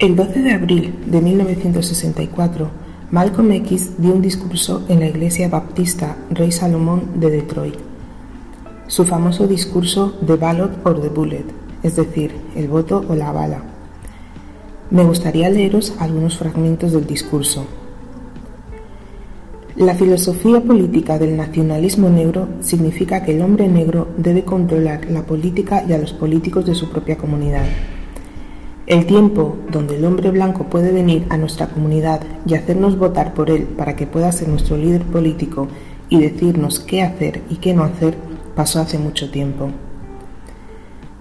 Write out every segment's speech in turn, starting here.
El 12 de abril de 1964, Malcolm X dio un discurso en la iglesia baptista Rey Salomón de Detroit. Su famoso discurso The Ballot or the Bullet, es decir, el voto o la bala. Me gustaría leeros algunos fragmentos del discurso. La filosofía política del nacionalismo negro significa que el hombre negro debe controlar la política y a los políticos de su propia comunidad. El tiempo donde el hombre blanco puede venir a nuestra comunidad y hacernos votar por él para que pueda ser nuestro líder político y decirnos qué hacer y qué no hacer pasó hace mucho tiempo.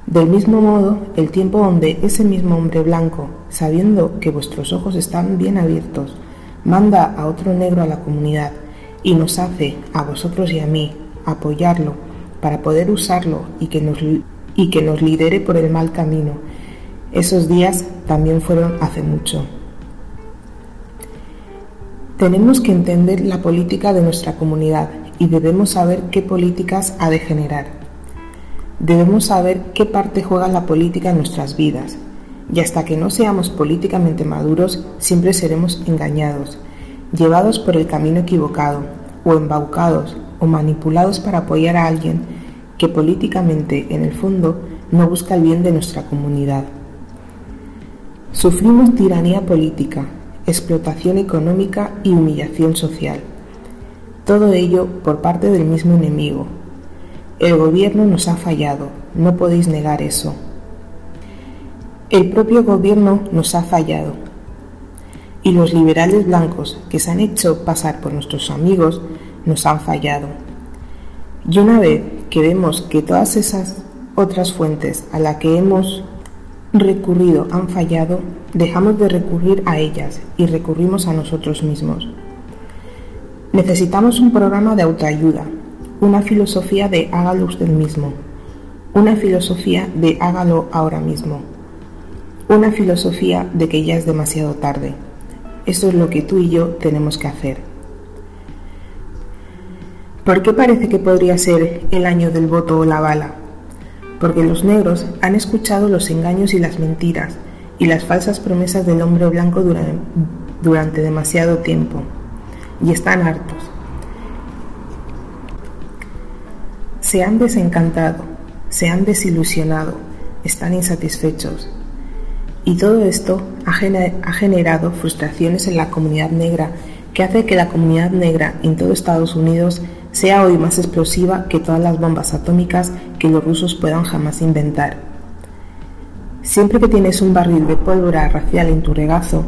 Del mismo modo, el tiempo donde ese mismo hombre blanco, sabiendo que vuestros ojos están bien abiertos, manda a otro negro a la comunidad y nos hace, a vosotros y a mí, apoyarlo para poder usarlo y que nos, y que nos lidere por el mal camino esos días también fueron hace mucho. Tenemos que entender la política de nuestra comunidad y debemos saber qué políticas ha de generar. Debemos saber qué parte juega la política en nuestras vidas. Y hasta que no seamos políticamente maduros, siempre seremos engañados, llevados por el camino equivocado, o embaucados, o manipulados para apoyar a alguien que políticamente, en el fondo, no busca el bien de nuestra comunidad. Sufrimos tiranía política, explotación económica y humillación social. Todo ello por parte del mismo enemigo. El gobierno nos ha fallado, no podéis negar eso. El propio gobierno nos ha fallado. Y los liberales blancos que se han hecho pasar por nuestros amigos nos han fallado. Y una vez que vemos que todas esas otras fuentes a las que hemos recurrido han fallado, dejamos de recurrir a ellas y recurrimos a nosotros mismos. Necesitamos un programa de autoayuda, una filosofía de hágalo usted mismo, una filosofía de hágalo ahora mismo, una filosofía de que ya es demasiado tarde. Eso es lo que tú y yo tenemos que hacer. ¿Por qué parece que podría ser el año del voto o la bala? Porque los negros han escuchado los engaños y las mentiras y las falsas promesas del hombre blanco durante, demasiado tiempo y están hartos. Se han desencantado, se han desilusionado, están insatisfechos. Y todo esto ha generado frustraciones en la comunidad negra que hace que la comunidad negra en todo Estados Unidos sea hoy más explosiva que todas las bombas atómicas que los rusos puedan jamás inventar. Siempre que tienes un barril de pólvora racial en tu regazo,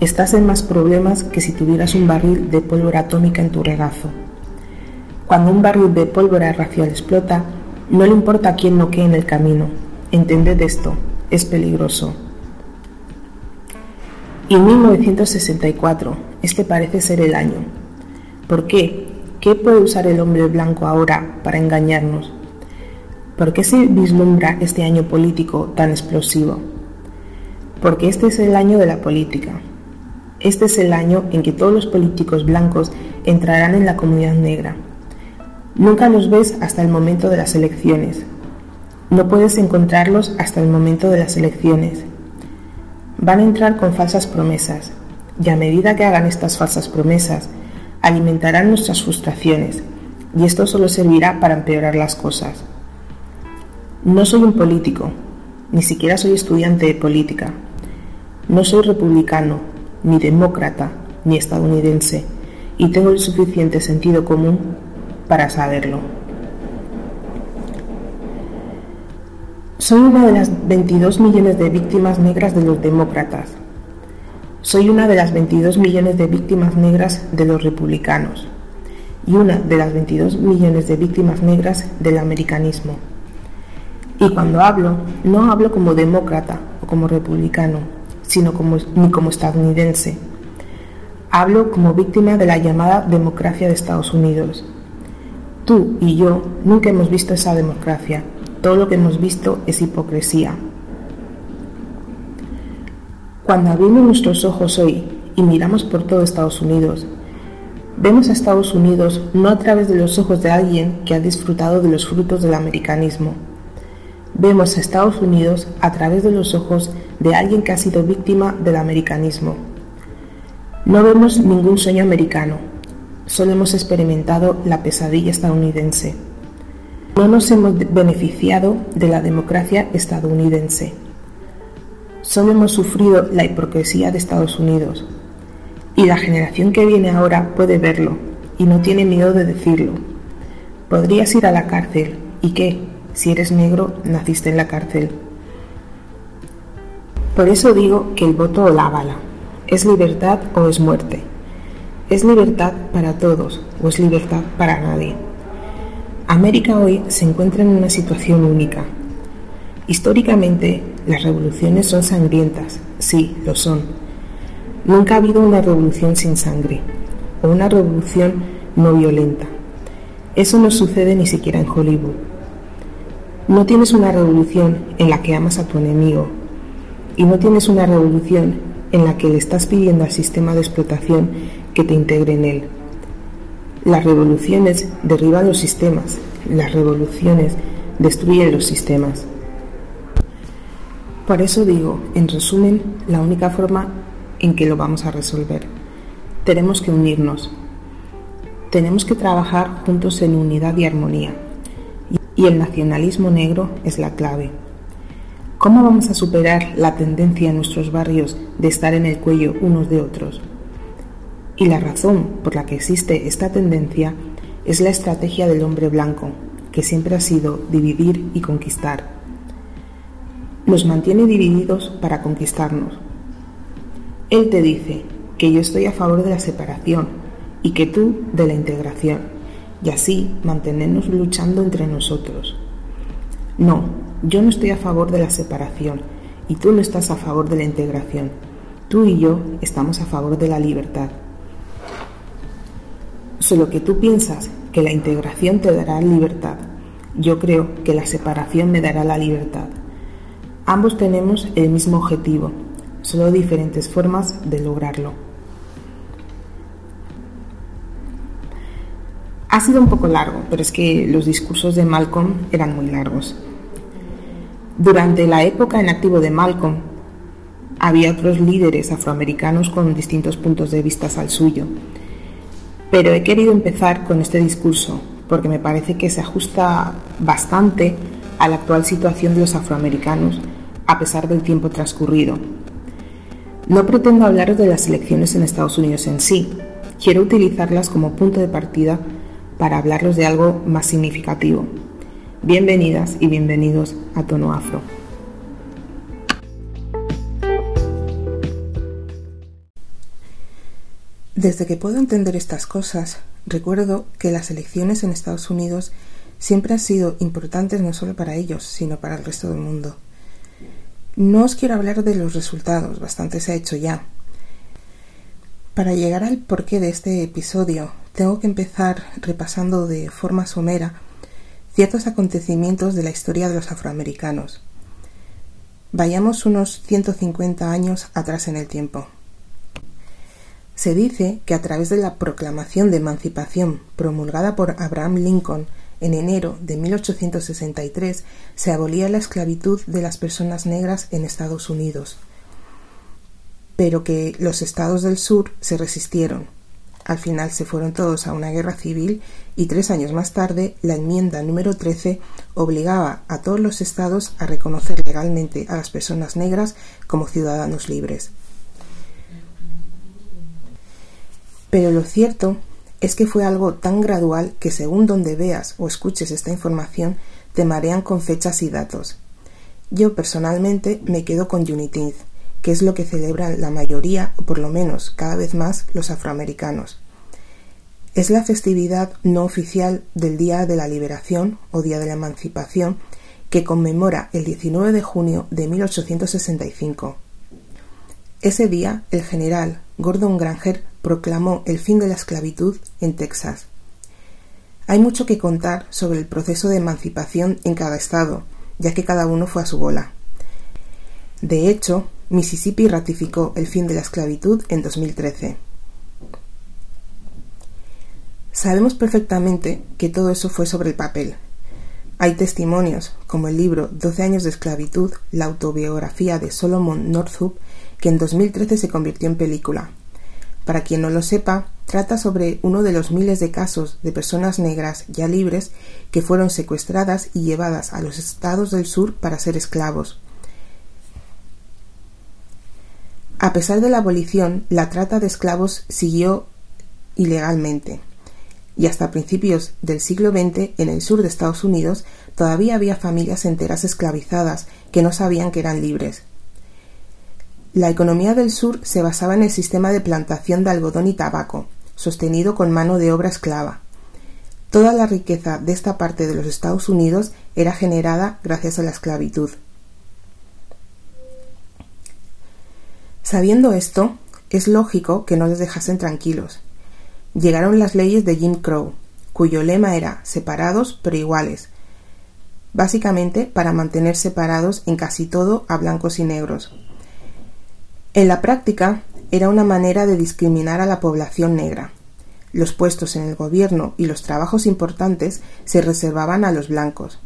estás en más problemas que si tuvieras un barril de pólvora atómica en tu regazo. Cuando un barril de pólvora racial explota, no le importa a quién no quede en el camino. Entended esto, es peligroso. Y en 1964, este parece ser el año. ¿Por qué? ¿Qué puede usar el hombre blanco ahora para engañarnos? ¿Por qué se vislumbra este año político tan explosivo? Porque este es el año de la política. Este es el año en que todos los políticos blancos entrarán en la comunidad negra. Nunca los ves hasta el momento de las elecciones. No puedes encontrarlos hasta el momento de las elecciones. Van a entrar con falsas promesas, y a medida que hagan estas falsas promesas, alimentarán nuestras frustraciones y esto solo servirá para empeorar las cosas. No soy un político, ni siquiera soy estudiante de política. No soy republicano, ni demócrata, ni estadounidense, y tengo el suficiente sentido común para saberlo. Soy una de las 22 millones de víctimas negras de los demócratas, soy una de las 22 millones de víctimas negras de los republicanos y una de las 22 millones de víctimas negras del americanismo. Y cuando hablo, no hablo como demócrata o como republicano, sino ni como estadounidense. Hablo como víctima de la llamada democracia de Estados Unidos. Tú y yo nunca hemos visto esa democracia. Todo lo que hemos visto es hipocresía, cuando abrimos nuestros ojos hoy y miramos por todo Estados Unidos, vemos a Estados Unidos no a través de los ojos de alguien que ha disfrutado de los frutos del americanismo. vemos a Estados Unidos a través de los ojos de alguien que ha sido víctima del americanismo. No vemos ningún sueño americano, solo hemos experimentado la pesadilla estadounidense. No nos hemos beneficiado de la democracia estadounidense. Solo hemos sufrido la hipocresía de Estados Unidos. Y la generación que viene ahora puede verlo y no tiene miedo de decirlo. Podrías ir a la cárcel. ¿Y qué? Si eres negro, naciste en la cárcel. Por eso digo que el voto o la bala. ¿Es libertad o es muerte? ¿Es libertad para todos o es libertad para nadie? América hoy se encuentra en una situación única. Históricamente, las revoluciones son sangrientas, sí, lo son. Nunca ha habido una revolución sin sangre o una revolución no violenta. Eso no sucede ni siquiera en Hollywood. No tienes una revolución en la que amas a tu enemigo y no tienes una revolución en la que le estás pidiendo al sistema de explotación que te integre en él. Las revoluciones derriban los sistemas, las revoluciones destruyen los sistemas. Por eso digo, en resumen, la única forma en que lo vamos a resolver. Tenemos que unirnos. Tenemos que trabajar juntos en unidad y armonía. Y el nacionalismo negro es la clave. ¿Cómo vamos a superar la tendencia en nuestros barrios de estar en el cuello unos de otros? Y la razón por la que existe esta tendencia es la estrategia del hombre blanco, que siempre ha sido dividir y conquistar. Nos mantiene divididos para conquistarnos. Él te dice que yo estoy a favor de la separación y que tú de la integración, y así mantenernos luchando entre nosotros. No, yo no estoy a favor de la separación y tú no estás a favor de la integración. Tú y yo estamos a favor de la libertad. Solo que tú piensas que la integración te dará libertad. Yo creo que la separación me dará la libertad. Ambos tenemos el mismo objetivo, solo diferentes formas de lograrlo. Ha sido un poco largo, pero es que los discursos de Malcolm eran muy largos. Durante la época en activo de Malcolm, había otros líderes afroamericanos con distintos puntos de vista al suyo, pero he querido empezar con este discurso porque me parece que se ajusta bastante a la actual situación de los afroamericanos a pesar del tiempo transcurrido. No pretendo hablaros de las elecciones en Estados Unidos en sí, quiero utilizarlas como punto de partida para hablaros de algo más significativo. Bienvenidas y bienvenidos a Tono Afro. Desde que puedo entender estas cosas, recuerdo que las elecciones en Estados Unidos siempre han sido importantes no solo para ellos, sino para el resto del mundo. No os quiero hablar de los resultados, bastante se ha hecho ya. Para llegar al porqué de este episodio, tengo que empezar repasando de forma somera ciertos acontecimientos de la historia de los afroamericanos. Vayamos unos 150 años atrás en el tiempo. Se dice que a través de la proclamación de emancipación promulgada por Abraham Lincoln en enero de 1863 se abolía la esclavitud de las personas negras en Estados Unidos, pero que los estados del sur se resistieron. Al final se fueron todos a una guerra civil y tres años más tarde la enmienda número 13 obligaba a todos los estados a reconocer legalmente a las personas negras como ciudadanos libres. Pero lo cierto es que fue algo tan gradual que según donde veas o escuches esta información te marean con fechas y datos. Yo personalmente me quedo con Juneteenth, que es lo que celebran la mayoría, o por lo menos cada vez más, los afroamericanos. Es la festividad no oficial del Día de la Liberación o Día de la Emancipación que conmemora el 19 de junio de 1865. Ese día, el general Gordon Granger proclamó el fin de la esclavitud en Texas. Hay mucho que contar sobre el proceso de emancipación en cada estado, ya que cada uno fue a su bola. De hecho, Mississippi ratificó el fin de la esclavitud en 2013. Sabemos perfectamente que todo eso fue sobre el papel. Hay testimonios, como el libro Doce años de esclavitud, la autobiografía de Solomon Northup, que en 2013 se convirtió en película. Para quien no lo sepa, trata sobre uno de los miles de casos de personas negras ya libres que fueron secuestradas y llevadas a los estados del sur para ser esclavos. A pesar de la abolición, la trata de esclavos siguió ilegalmente y hasta principios del siglo XX en el sur de Estados Unidos todavía había familias enteras esclavizadas que no sabían que eran libres. La economía del sur se basaba en el sistema de plantación de algodón y tabaco, sostenido con mano de obra esclava. Toda la riqueza de esta parte de los Estados Unidos era generada gracias a la esclavitud. Sabiendo esto, es lógico que no les dejasen tranquilos. Llegaron las leyes de Jim Crow, cuyo lema era separados pero iguales, básicamente para mantener separados en casi todo a blancos y negros. En la práctica, era una manera de discriminar a la población negra. Los puestos en el gobierno y los trabajos importantes se reservaban a los blancos,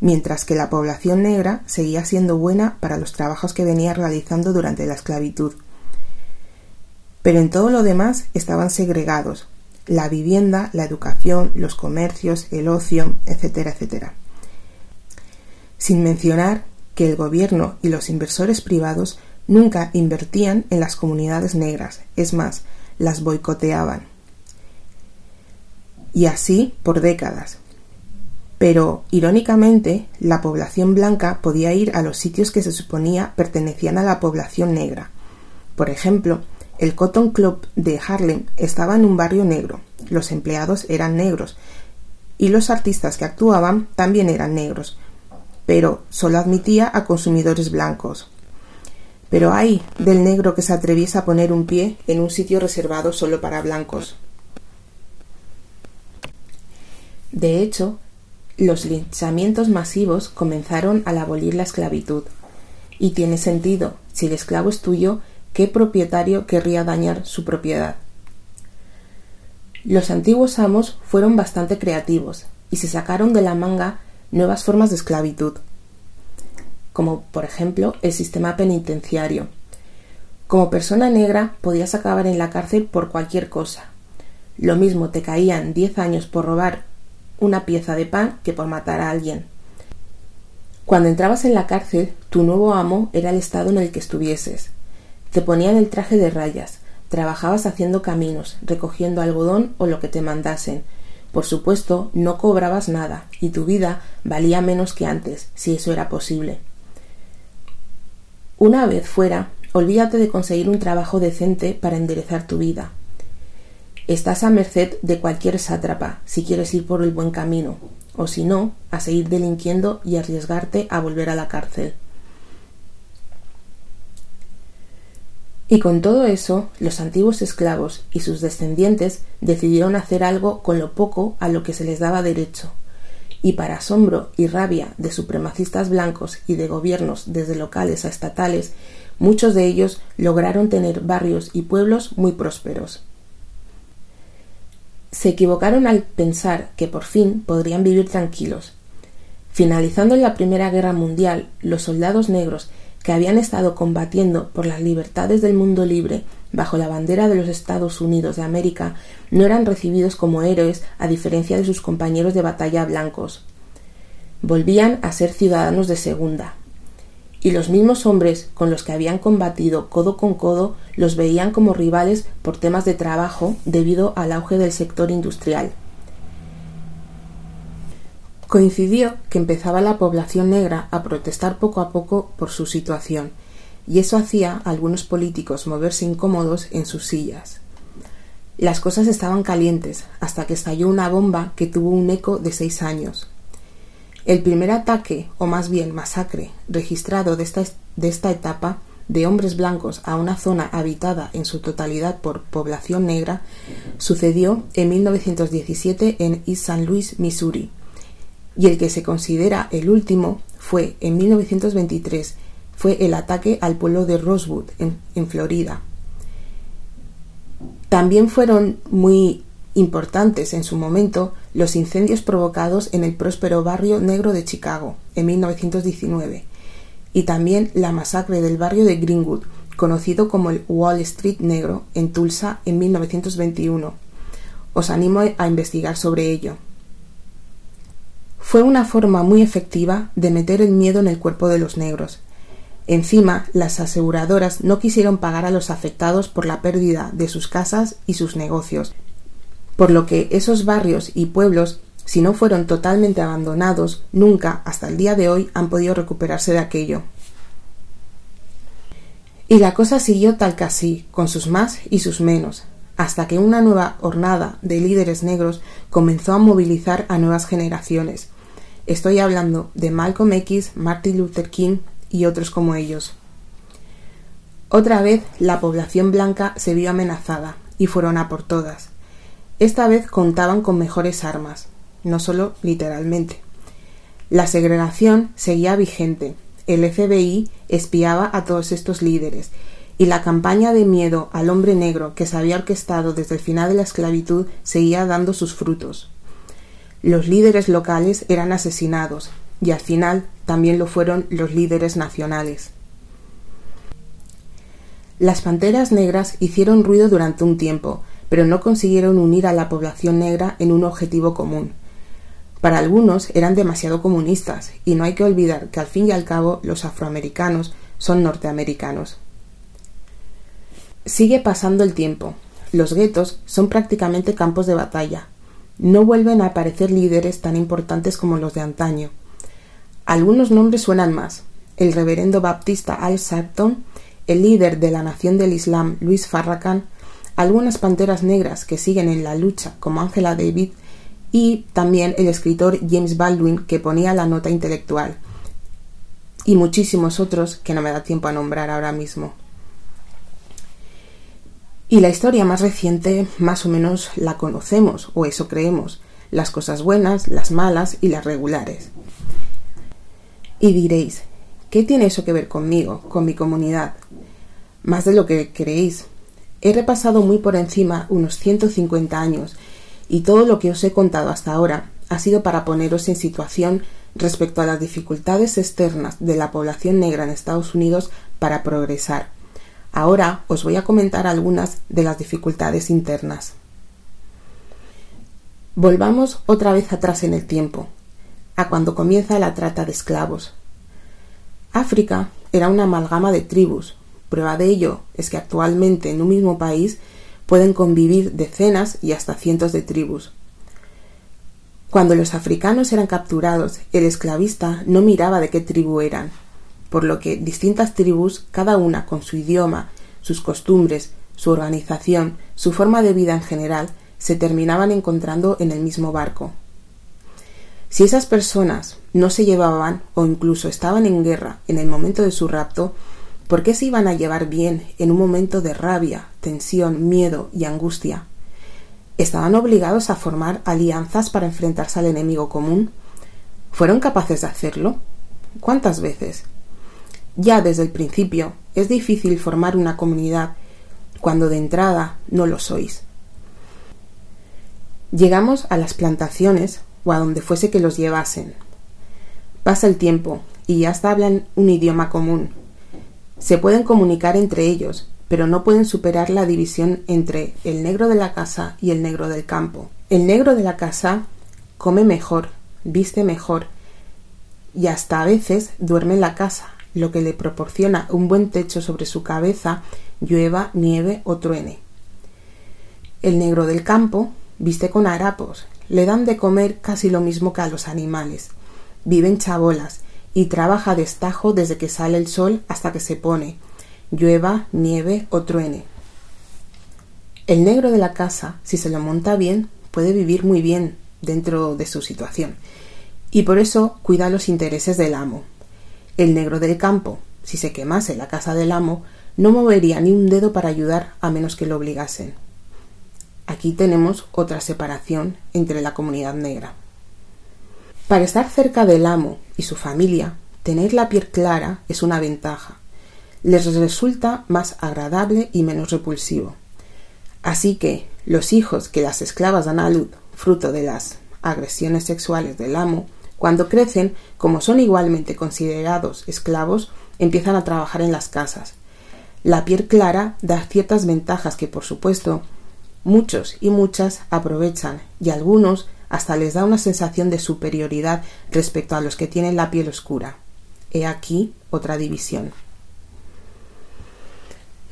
mientras que la población negra seguía siendo buena para los trabajos que venía realizando durante la esclavitud. Pero en todo lo demás estaban segregados, la vivienda, la educación, los comercios, el ocio, etcétera, etcétera. Sin mencionar que el gobierno y los inversores privados nunca invertían en las comunidades negras, es más, las boicoteaban. Y así por décadas. Pero, irónicamente, la población blanca podía ir a los sitios que se suponía pertenecían a la población negra. Por ejemplo, el Cotton Club de Harlem estaba en un barrio negro, los empleados eran negros, y los artistas que actuaban también eran negros, pero solo admitía a consumidores blancos. Pero hay del negro que se atreviese a poner un pie en un sitio reservado solo para blancos. De hecho, los linchamientos masivos comenzaron al abolir la esclavitud. Y tiene sentido, si el esclavo es tuyo, ¿qué propietario querría dañar su propiedad? Los antiguos amos fueron bastante creativos y se sacaron de la manga nuevas formas de esclavitud como por ejemplo el sistema penitenciario. Como persona negra podías acabar en la cárcel por cualquier cosa. Lo mismo te caían diez años por robar una pieza de pan que por matar a alguien. Cuando entrabas en la cárcel, tu nuevo amo era el estado en el que estuvieses. Te ponían el traje de rayas, trabajabas haciendo caminos, recogiendo algodón o lo que te mandasen. Por supuesto, no cobrabas nada, y tu vida valía menos que antes, si eso era posible. Una vez fuera, olvídate de conseguir un trabajo decente para enderezar tu vida. Estás a merced de cualquier sátrapa si quieres ir por el buen camino, o si no, a seguir delinquiendo y arriesgarte a volver a la cárcel. Y con todo eso, los antiguos esclavos y sus descendientes decidieron hacer algo con lo poco a lo que se les daba derecho, y para asombro y rabia de supremacistas blancos y de gobiernos desde locales a estatales, muchos de ellos lograron tener barrios y pueblos muy prósperos. Se equivocaron al pensar que por fin podrían vivir tranquilos. Finalizando la Primera Guerra Mundial, los soldados negros que habían estado combatiendo por las libertades del mundo libre bajo la bandera de los Estados Unidos de América no eran recibidos como héroes a diferencia de sus compañeros de batalla blancos. Volvían a ser ciudadanos de segunda. Y los mismos hombres con los que habían combatido codo con codo los veían como rivales por temas de trabajo debido al auge del sector industrial. Coincidió que empezaba la población negra a protestar poco a poco por su situación, y eso hacía a algunos políticos moverse incómodos en sus sillas. Las cosas estaban calientes hasta que estalló una bomba que tuvo un eco de seis años. El primer ataque, o más bien masacre, registrado de esta, de esta etapa de hombres blancos a una zona habitada en su totalidad por población negra, sucedió en 1917 en East St. Louis, Missouri, y el que se considera el último fue en 1923, fue el ataque al pueblo de Rosewood, en, en Florida. También fueron muy importantes en su momento los incendios provocados en el próspero barrio negro de Chicago en 1919 y también la masacre del barrio de Greenwood, conocido como el Wall Street Negro, en Tulsa en 1921. Os animo a investigar sobre ello. Fue una forma muy efectiva de meter el miedo en el cuerpo de los negros. Encima, las aseguradoras no quisieron pagar a los afectados por la pérdida de sus casas y sus negocios, por lo que esos barrios y pueblos, si no fueron totalmente abandonados, nunca, hasta el día de hoy, han podido recuperarse de aquello. Y la cosa siguió tal que así, con sus más y sus menos, hasta que una nueva hornada de líderes negros comenzó a movilizar a nuevas generaciones. Estoy hablando de Malcolm X, Martin Luther King y otros como ellos. Otra vez la población blanca se vio amenazada y fueron a por todas. Esta vez contaban con mejores armas, no solo literalmente. La segregación seguía vigente, el FBI espiaba a todos estos líderes, y la campaña de miedo al hombre negro que se había orquestado desde el final de la esclavitud seguía dando sus frutos. Los líderes locales eran asesinados, y al final también lo fueron los líderes nacionales. Las panteras negras hicieron ruido durante un tiempo, pero no consiguieron unir a la población negra en un objetivo común. Para algunos eran demasiado comunistas, y no hay que olvidar que al fin y al cabo los afroamericanos son norteamericanos. Sigue pasando el tiempo. Los guetos son prácticamente campos de batalla. No vuelven a aparecer líderes tan importantes como los de antaño. Algunos nombres suenan más. El reverendo baptista Al Sharpton, el líder de la Nación del Islam Luis Farrakhan, algunas panteras negras que siguen en la lucha como Angela David y también el escritor James Baldwin que ponía la nota intelectual y muchísimos otros que no me da tiempo a nombrar ahora mismo. Y la historia más reciente más o menos la conocemos, o eso creemos, las cosas buenas, las malas y las regulares. Y diréis, ¿qué tiene eso que ver conmigo, con mi comunidad? Más de lo que creéis. He repasado muy por encima unos 150 años y todo lo que os he contado hasta ahora ha sido para poneros en situación respecto a las dificultades externas de la población negra en Estados Unidos para progresar. Ahora os voy a comentar algunas de las dificultades internas. Volvamos otra vez atrás en el tiempo, a cuando comienza la trata de esclavos. África era una amalgama de tribus. Prueba de ello es que actualmente en un mismo país pueden convivir decenas y hasta cientos de tribus. Cuando los africanos eran capturados, el esclavista no miraba de qué tribu eran, por lo que distintas tribus, cada una con su idioma, sus costumbres, su organización, su forma de vida en general, se terminaban encontrando en el mismo barco. Si esas personas no se llevaban o incluso estaban en guerra en el momento de su rapto, ¿Por qué se iban a llevar bien en un momento de rabia, tensión, miedo y angustia? ¿Estaban obligados a formar alianzas para enfrentarse al enemigo común? ¿Fueron capaces de hacerlo? ¿Cuántas veces? Ya desde el principio es difícil formar una comunidad cuando de entrada no lo sois. Llegamos a las plantaciones o a donde fuese que los llevasen. Pasa el tiempo y ya hasta hablan un idioma común, se pueden comunicar entre ellos, pero no pueden superar la división entre el negro de la casa y el negro del campo. El negro de la casa come mejor, viste mejor y hasta a veces duerme en la casa, lo que le proporciona un buen techo sobre su cabeza, llueva, nieve o truene. El negro del campo viste con harapos, le dan de comer casi lo mismo que a los animales. Viven chabolas y trabaja destajo desde que sale el sol hasta que se pone, llueva, nieve o truene. El negro de la casa, si se lo monta bien, puede vivir muy bien dentro de su situación, y por eso cuida los intereses del amo. El negro del campo, si se quemase la casa del amo, no movería ni un dedo para ayudar a menos que lo obligasen. Aquí tenemos otra separación entre la comunidad negra. Para estar cerca del amo y su familia, tener la piel clara es una ventaja. Les resulta más agradable y menos repulsivo. Así que los hijos que las esclavas dan a luz, fruto de las agresiones sexuales del amo, cuando crecen, como son igualmente considerados esclavos, empiezan a trabajar en las casas. La piel clara da ciertas ventajas que, por supuesto, muchos y muchas aprovechan y algunos hasta les da una sensación de superioridad respecto a los que tienen la piel oscura. He aquí otra división.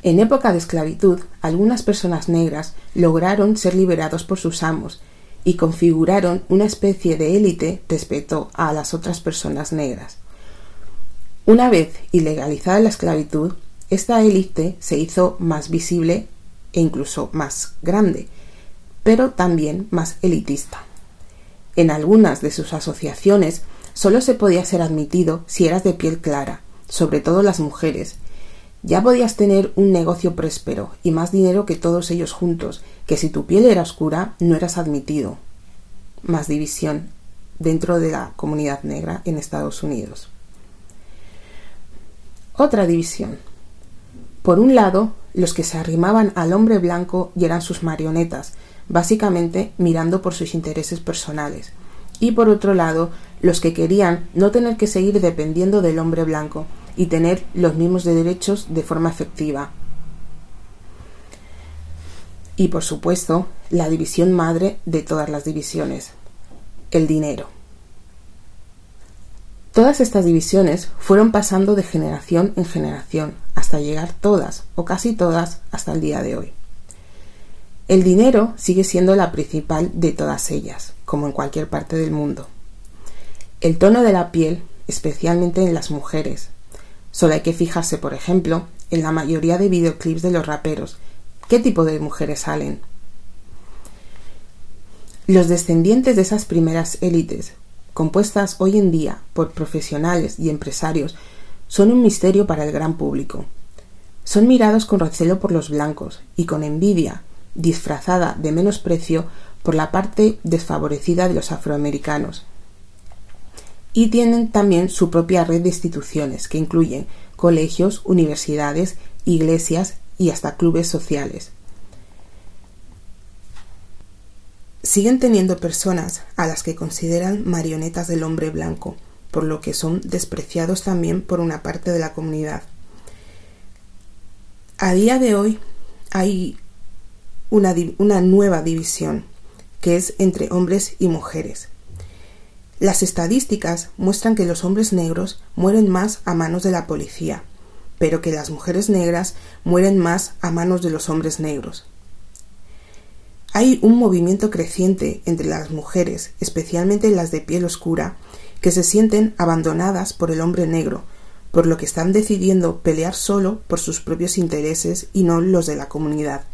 En época de esclavitud, algunas personas negras lograron ser liberados por sus amos y configuraron una especie de élite respecto a las otras personas negras. Una vez ilegalizada la esclavitud, esta élite se hizo más visible e incluso más grande, pero también más elitista. En algunas de sus asociaciones solo se podía ser admitido si eras de piel clara, sobre todo las mujeres, ya podías tener un negocio próspero y más dinero que todos ellos juntos, que si tu piel era oscura no eras admitido. Más división dentro de la comunidad negra en Estados Unidos. Otra división. Por un lado, los que se arrimaban al hombre blanco y eran sus marionetas, básicamente mirando por sus intereses personales. Y por otro lado, los que querían no tener que seguir dependiendo del hombre blanco, y tener los mismos derechos de forma efectiva. Y por supuesto, la división madre de todas las divisiones, el dinero. Todas estas divisiones fueron pasando de generación en generación hasta llegar todas, o casi todas, hasta el día de hoy. El dinero sigue siendo la principal de todas ellas, como en cualquier parte del mundo. El tono de la piel, especialmente en las mujeres, Solo hay que fijarse, por ejemplo, en la mayoría de videoclips de los raperos. ¿Qué tipo de mujeres salen? Los descendientes de esas primeras élites, compuestas hoy en día por profesionales y empresarios, son un misterio para el gran público. Son mirados con recelo por los blancos y con envidia, disfrazada de menosprecio por la parte desfavorecida de los afroamericanos, y tienen también su propia red de instituciones que incluyen colegios, universidades, iglesias y hasta clubes sociales. Siguen teniendo personas a las que consideran marionetas del hombre blanco, por lo que son despreciados también por una parte de la comunidad. A día de hoy hay una, nueva división, que es entre hombres y mujeres. Las estadísticas muestran que los hombres negros mueren más a manos de la policía, pero que las mujeres negras mueren más a manos de los hombres negros. Hay un movimiento creciente entre las mujeres, especialmente las de piel oscura, que se sienten abandonadas por el hombre negro, por lo que están decidiendo pelear solo por sus propios intereses y no los de la comunidad.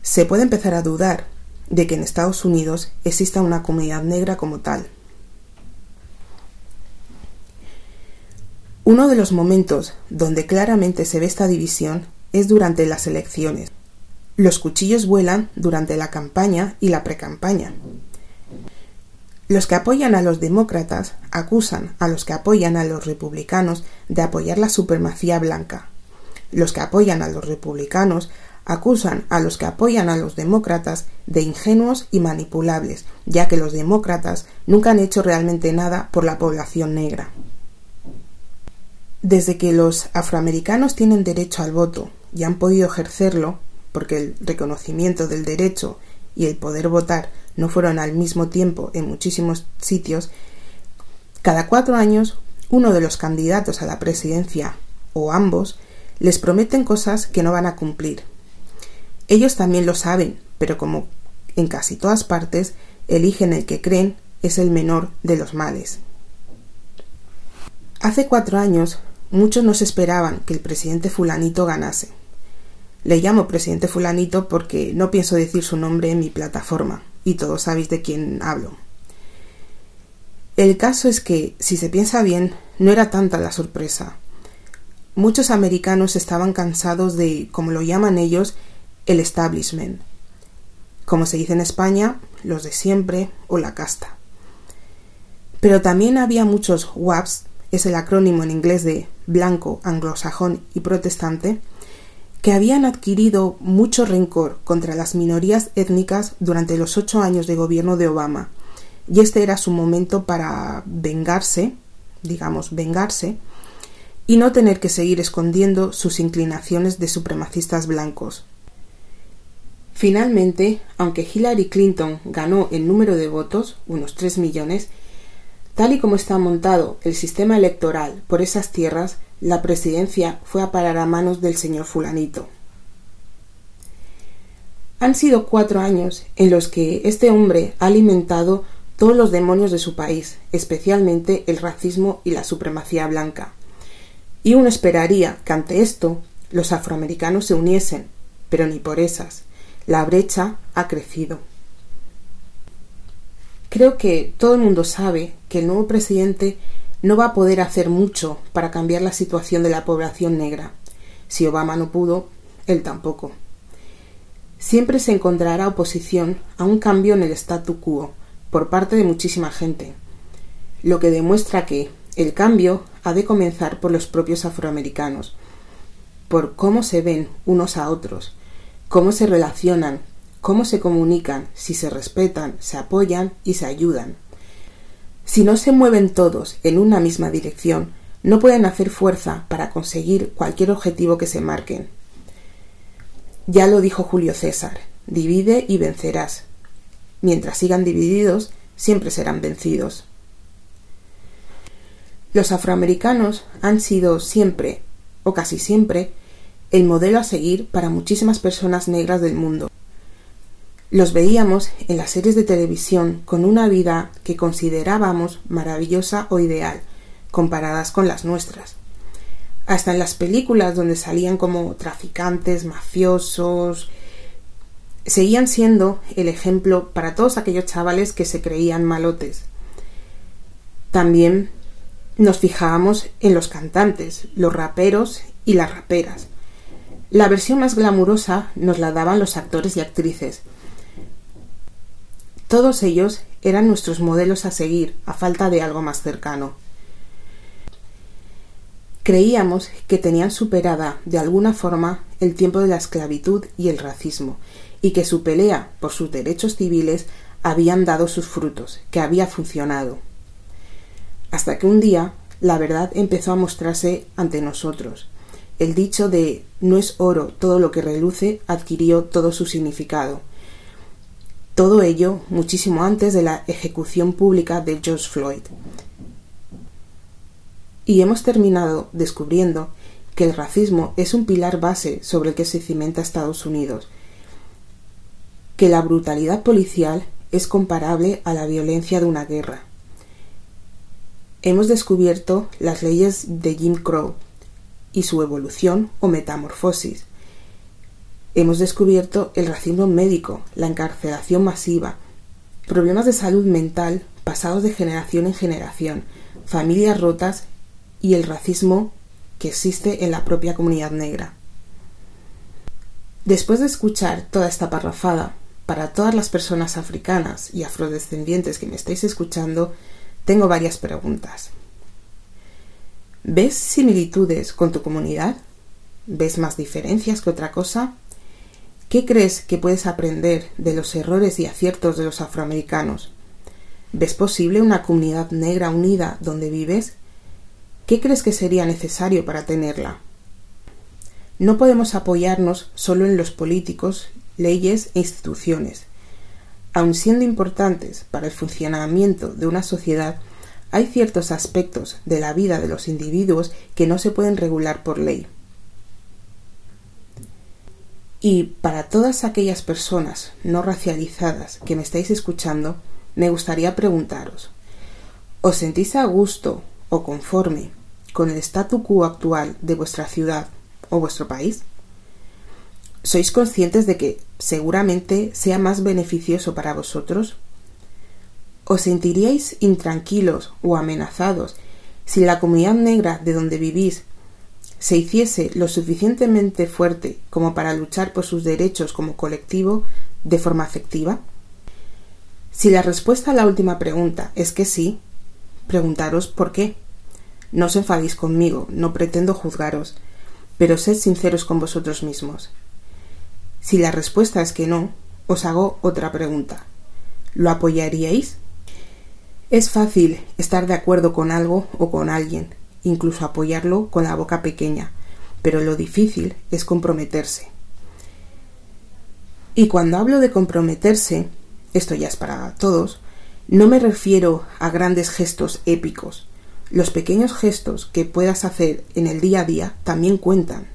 Se puede empezar a dudar de que en Estados Unidos exista una comunidad negra como tal. Uno de los momentos donde claramente se ve esta división es durante las elecciones. Los cuchillos vuelan durante la campaña y la precampaña. Los que apoyan a los demócratas acusan a los que apoyan a los republicanos de apoyar la supremacía blanca. Los que apoyan a los republicanos acusan a los que apoyan a los demócratas de ingenuos y manipulables, ya que los demócratas nunca han hecho realmente nada por la población negra. Desde que los afroamericanos tienen derecho al voto y han podido ejercerlo, porque el reconocimiento del derecho y el poder votar no fueron al mismo tiempo en muchísimos sitios, cada cuatro años uno de los candidatos a la presidencia o ambos les prometen cosas que no van a cumplir ellos también lo saben, pero como en casi todas partes, eligen el que creen es el menor de los males. Hace cuatro años, muchos no se esperaban que el presidente fulanito ganase. Le llamo presidente fulanito porque no pienso decir su nombre en mi plataforma, y todos sabéis de quién hablo. El caso es que, si se piensa bien, no era tanta la sorpresa. Muchos americanos estaban cansados de, como lo llaman ellos, el establishment, como se dice en España, los de siempre o la casta. Pero también había muchos WAPs, es el acrónimo en inglés de blanco, anglosajón y protestante, que habían adquirido mucho rencor contra las minorías étnicas durante los ocho años de gobierno de Obama, y este era su momento para vengarse, digamos, vengarse, y no tener que seguir escondiendo sus inclinaciones de supremacistas blancos. Finalmente, aunque Hillary Clinton ganó el número de votos, unos tres millones, tal y como está montado el sistema electoral por esas tierras, la presidencia fue a parar a manos del señor fulanito. Han sido cuatro años en los que este hombre ha alimentado todos los demonios de su país, especialmente el racismo y la supremacía blanca. Y uno esperaría que ante esto los afroamericanos se uniesen, pero ni por esas. La brecha ha crecido. Creo que todo el mundo sabe que el nuevo presidente no va a poder hacer mucho para cambiar la situación de la población negra. Si Obama no pudo, él tampoco. Siempre se encontrará oposición a un cambio en el statu quo por parte de muchísima gente, lo que demuestra que el cambio ha de comenzar por los propios afroamericanos, por cómo se ven unos a otros, cómo se relacionan, cómo se comunican, si se respetan, se apoyan y se ayudan. Si no se mueven todos en una misma dirección, no pueden hacer fuerza para conseguir cualquier objetivo que se marquen. Ya lo dijo Julio César, divide y vencerás. Mientras sigan divididos, siempre serán vencidos. Los afroamericanos han sido siempre, o casi siempre, el modelo a seguir para muchísimas personas negras del mundo. Los veíamos en las series de televisión con una vida que considerábamos maravillosa o ideal, comparadas con las nuestras. Hasta en las películas donde salían como traficantes, mafiosos, seguían siendo el ejemplo para todos aquellos chavales que se creían malotes. También nos fijábamos en los cantantes, los raperos y las raperas. La versión más glamurosa nos la daban los actores y actrices, todos ellos eran nuestros modelos a seguir, a falta de algo más cercano. Creíamos que tenían superada, de alguna forma, el tiempo de la esclavitud y el racismo, y que su pelea por sus derechos civiles habían dado sus frutos, que había funcionado. Hasta que un día la verdad empezó a mostrarse ante nosotros. El dicho de no es oro todo lo que reluce adquirió todo su significado. Todo ello muchísimo antes de la ejecución pública de George Floyd. Y hemos terminado descubriendo que el racismo es un pilar base sobre el que se cimenta Estados Unidos, que la brutalidad policial es comparable a la violencia de una guerra. Hemos descubierto las leyes de Jim Crow y su evolución o metamorfosis, Hemos descubierto el racismo médico, la encarcelación masiva, problemas de salud mental pasados de generación en generación, familias rotas y el racismo que existe en la propia comunidad negra. Después de escuchar toda esta parrafada, para todas las personas africanas y afrodescendientes que me estáis escuchando, tengo varias preguntas. ¿Ves similitudes con tu comunidad? ¿Ves más diferencias que otra cosa? ¿Qué crees que puedes aprender de los errores y aciertos de los afroamericanos? ¿Ves posible una comunidad negra unida donde vives? ¿Qué crees que sería necesario para tenerla? No podemos apoyarnos solo en los políticos, leyes e instituciones. Aun siendo importantes para el funcionamiento de una sociedad, hay ciertos aspectos de la vida de los individuos que no se pueden regular por ley. Y para todas aquellas personas no racializadas que me estáis escuchando, me gustaría preguntaros, ¿os sentís a gusto o conforme con el statu quo actual de vuestra ciudad o vuestro país? ¿Sois conscientes de que seguramente sea más beneficioso para vosotros? ¿Os sentiríais intranquilos o amenazados si la comunidad negra de donde vivís se hiciese lo suficientemente fuerte como para luchar por sus derechos como colectivo de forma efectiva? Si la respuesta a la última pregunta es que sí, preguntaros por qué. No os enfadéis conmigo, no pretendo juzgaros, pero sed sinceros con vosotros mismos. Si la respuesta es que no, os hago otra pregunta. ¿Lo apoyaríais? Es fácil estar de acuerdo con algo o con alguien, incluso apoyarlo con la boca pequeña, pero lo difícil es comprometerse. Y cuando hablo de comprometerse, esto ya es para todos, no me refiero a grandes gestos épicos. Los pequeños gestos que puedas hacer en el día a día también cuentan.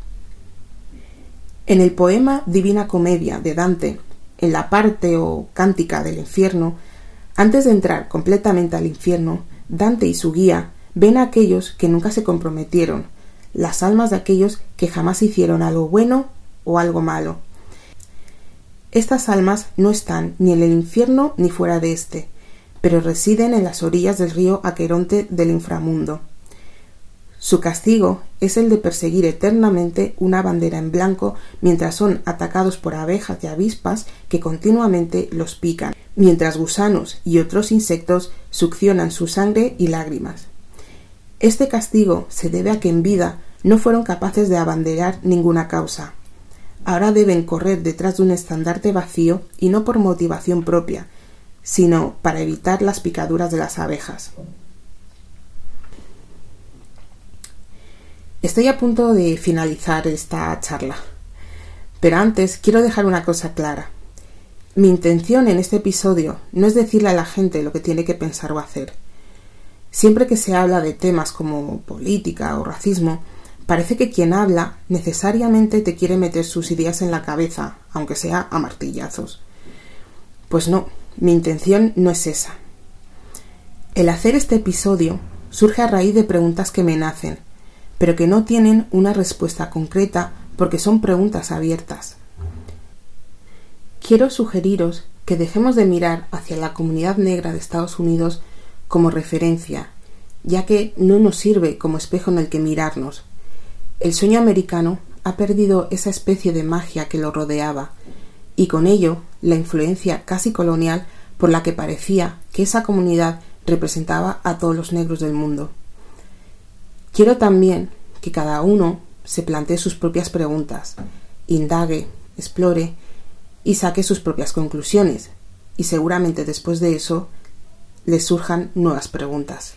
En el poema Divina Comedia de Dante, en la parte o cántica del infierno, antes de entrar completamente al infierno, Dante y su guía ven a aquellos que nunca se comprometieron, las almas de aquellos que jamás hicieron algo bueno o algo malo. Estas almas no están ni en el infierno ni fuera de éste, pero residen en las orillas del río Aqueronte del inframundo. Su castigo es el de perseguir eternamente una bandera en blanco mientras son atacados por abejas y avispas que continuamente los pican, mientras gusanos y otros insectos succionan su sangre y lágrimas. Este castigo se debe a que en vida no fueron capaces de abanderar ninguna causa. Ahora deben correr detrás de un estandarte vacío y no por motivación propia, sino para evitar las picaduras de las abejas. Estoy a punto de finalizar esta charla, pero antes quiero dejar una cosa clara. Mi intención en este episodio no es decirle a la gente lo que tiene que pensar o hacer. Siempre que se habla de temas como política o racismo, parece que quien habla necesariamente te quiere meter sus ideas en la cabeza, aunque sea a martillazos. Pues no, mi intención no es esa. El hacer este episodio surge a raíz de preguntas que me nacen, pero que no tienen una respuesta concreta porque son preguntas abiertas. Quiero sugeriros que dejemos de mirar hacia la comunidad negra de Estados Unidos como referencia, ya que no nos sirve como espejo en el que mirarnos. El sueño americano ha perdido esa especie de magia que lo rodeaba, y con ello la influencia casi colonial por la que parecía que esa comunidad representaba a todos los negros del mundo. Quiero también que cada uno se plantee sus propias preguntas, indague, explore y saque sus propias conclusiones, y seguramente después de eso le surjan nuevas preguntas.